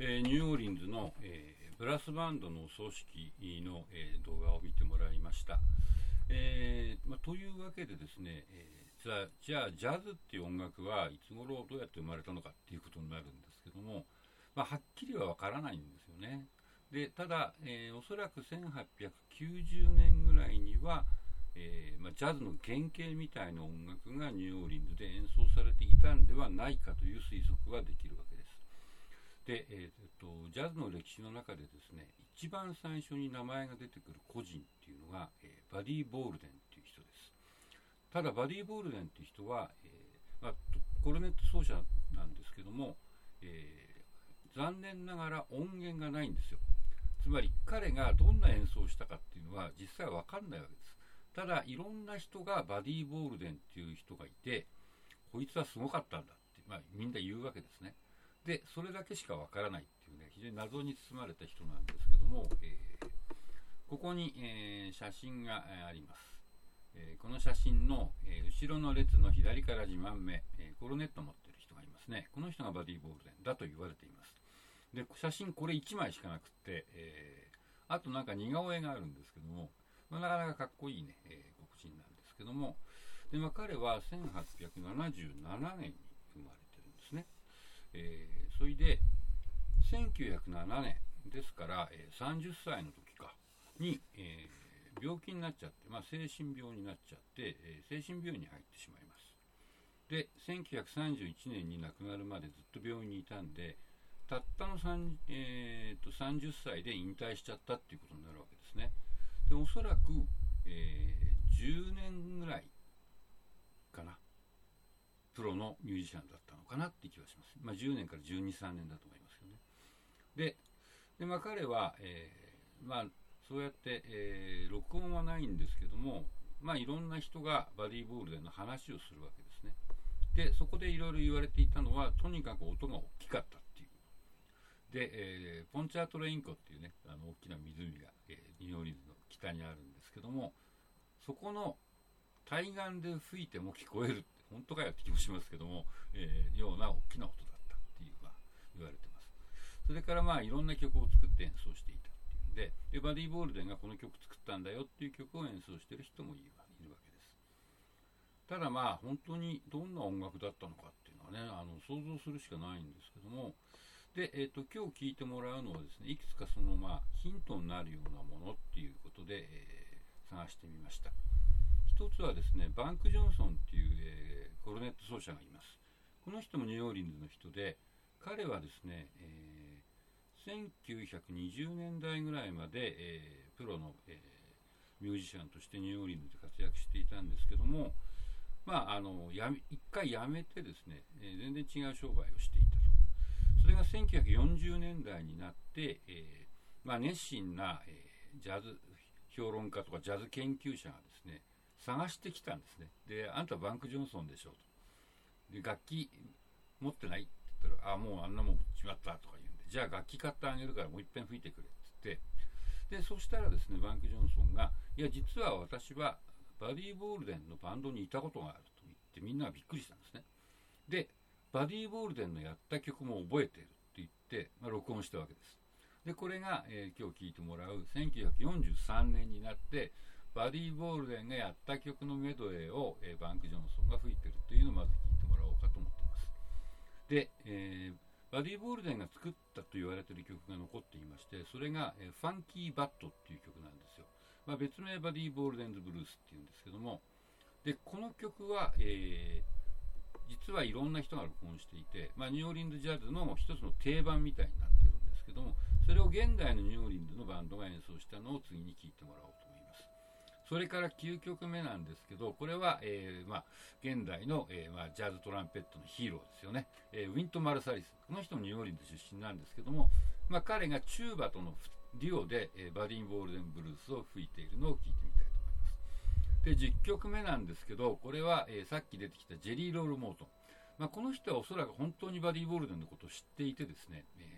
えー、ニューオーリンズの、えー、ブラスバンドの葬式の、えー、動画を見てもらいました。えーまあ、というわけでですね、えー、じゃあじゃあジャズっていう音楽はいつ頃どうやって生まれたのかっていうことになるんですけども、まあ、はっきりはわからないんですよね。でただ、えー、おそらく1890年ぐらいには、えーまあ、ジャズの原型みたいな音楽がニューオーリンズで演奏されていたんではないかという推測ができるわけです。で、えー、とジャズの歴史の中でですね一番最初に名前が出てくる個人っていうのが、えー、バディ・ボールデンっていう人です。ただバディ・ボールデンっていう人は、えー、まあ、コルネット奏者なんですけども、えー、残念ながら音源がないんですよ。つまり彼がどんな演奏をしたかっていうのは実際は分かんないわけです。ただいろんな人がバディ・ボールデンっていう人がいてこいつはすごかったんだって、まあ、みんな言うわけですね。でそれだけしかわからないっていうね非常に謎に包まれた人なんですけども、えー、ここに、えー、写真があります、えー、この写真の、え後ろの列の左から2番目、えコロネット持ってる人がいますね。この人がバディ・ボールデンだと言われています。で写真これ1枚しかなくって、えあとなんか似顔絵があるんですけども、まあ、なかなかかっこいいね、え黒人なんですけども。で、まあ、彼は1877年に生まれで1907年ですから、えー、30歳の時かに、えー、病気になっちゃって、まあ、精神病になっちゃって、えー、精神病院に入ってしまいます。で1931年に亡くなるまでずっと病院にいたんでたったの 3, えーと、30歳で引退しちゃったっていうことになるわけですね。でおそらく、えー、10年ぐらいかな。プロのミュージシャンだったのかなって気がします。まあ、10年から12、3年だと思いますよね。で、でまあ、彼は、えー、まあ、そうやって、えー、録音はないんですけども、まあ、いろんな人がバディボールでの話をするわけですね。で、そこでいろいろ言われていたのは、とにかく音が大きかったっていう。で、えー、ポンチャートレイン湖っていうね、あの大きな湖が、えー、ニューオリンズの北にあるんですけども、そこの対岸で吹いても聞こえる本当かよって気もしますけども、えー、ような大きな音だったっていう、まあ、言われてます。それからまあいろんな曲を作って演奏していたっていうんで、でバディ・ボールデンがこの曲作ったんだよっていう曲を演奏してる人もいるわけです。ただまあ本当にどんな音楽だったのかっていうのはね、あの想像するしかないんですけども、で、えーと、今日聞いてもらうのはですね、いくつかそのまあヒントになるようなものっていうことで、えー、探してみました。一つはですね、バンク・ジョンソンっていう、コロネット奏者がいます。この人もニューオーリンズの人で、彼はですね、えー、1920年代ぐらいまで、えー、プロの、えー、ミュージシャンとしてニューオーリンズで活躍していたんですけども、まあ、あのや一回辞めてですね、えー、全然違う商売をしていたと。それが1940年代になって、えーまあ、熱心な、えー、ジャズ評論家とかジャズ研究者がですね、探してきたんですね。で、あんたバンク・ジョンソンでしょと。で、楽器持ってない？って言ったら、ああ、もうあんなもん売っちまったとか言うんで、じゃあ楽器買ってあげるからもういっぺん吹いてくれって言って、で、そしたらですね、バンク・ジョンソンが、いや、実は私はバディ・ボールデンのバンドにいたことがあると言って、みんながびっくりしたんですね。で、バディ・ボールデンのやった曲も覚えているって言って、まあ、録音したわけです。で、これが、えー、今日聴いてもらう1943年になって、バディ・ボールデンがやった曲のメドレーを、えー、バンク・ジョンソンが吹いてるというのをまず聴いてもらおうかと思ってます。で、えー、バディ・ボールデンが作ったと言われている曲が残っていまして、それが、えー、ファンキー・バットっていう曲なんですよ。まあ、別名バディ・ボールデンズ・ブルースっていうんですけども、で、この曲は、え、実はいろんな人が録音していて、まあ、ニューオーリンズ・ジャズの一つの定番みたいになってるんですけども、それを現代のニューオーリンズのバンドが演奏したのを次に聴いてもらおうと。それから9曲目なんですけど、これは、えー、まあ、現代の、えー、まあ、ジャズトランペットのヒーローですよね。えー、ウィントン・マルサリス。この人もニューオーリンズ出身なんですけども、まあ、彼がチューバとのデュオで、えバディ・ボールデン・ブルースを吹いているのを聴いてみたいと思います。で、10曲目なんですけど、これは、えさっき出てきたジェリー・ロール・モートン。まあ、この人はおそらく本当にバディ・ボールデンのことを知っていてですね、え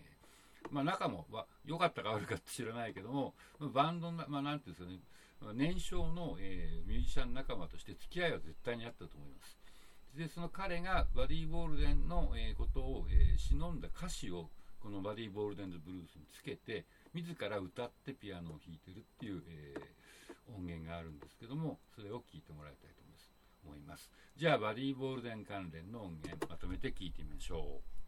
まあ、仲も良かったか悪かった知らないけども、バンドの、まあ、なんていうんですかね、年少の、えー、ミュージシャン仲間として付き合いは絶対にあったと思います。で、その彼がバディ・ボールデンの、えー、ことを、えー、忍んだ歌詞をこのバディ・ボールデンズ・ブルースにつけて自ら歌ってピアノを弾いてるっていう、えー、音源があるんですけどもそれを聞いてもらいたいと思います。じゃあバディ・ボールデン関連の音源まとめて聞いてみましょう。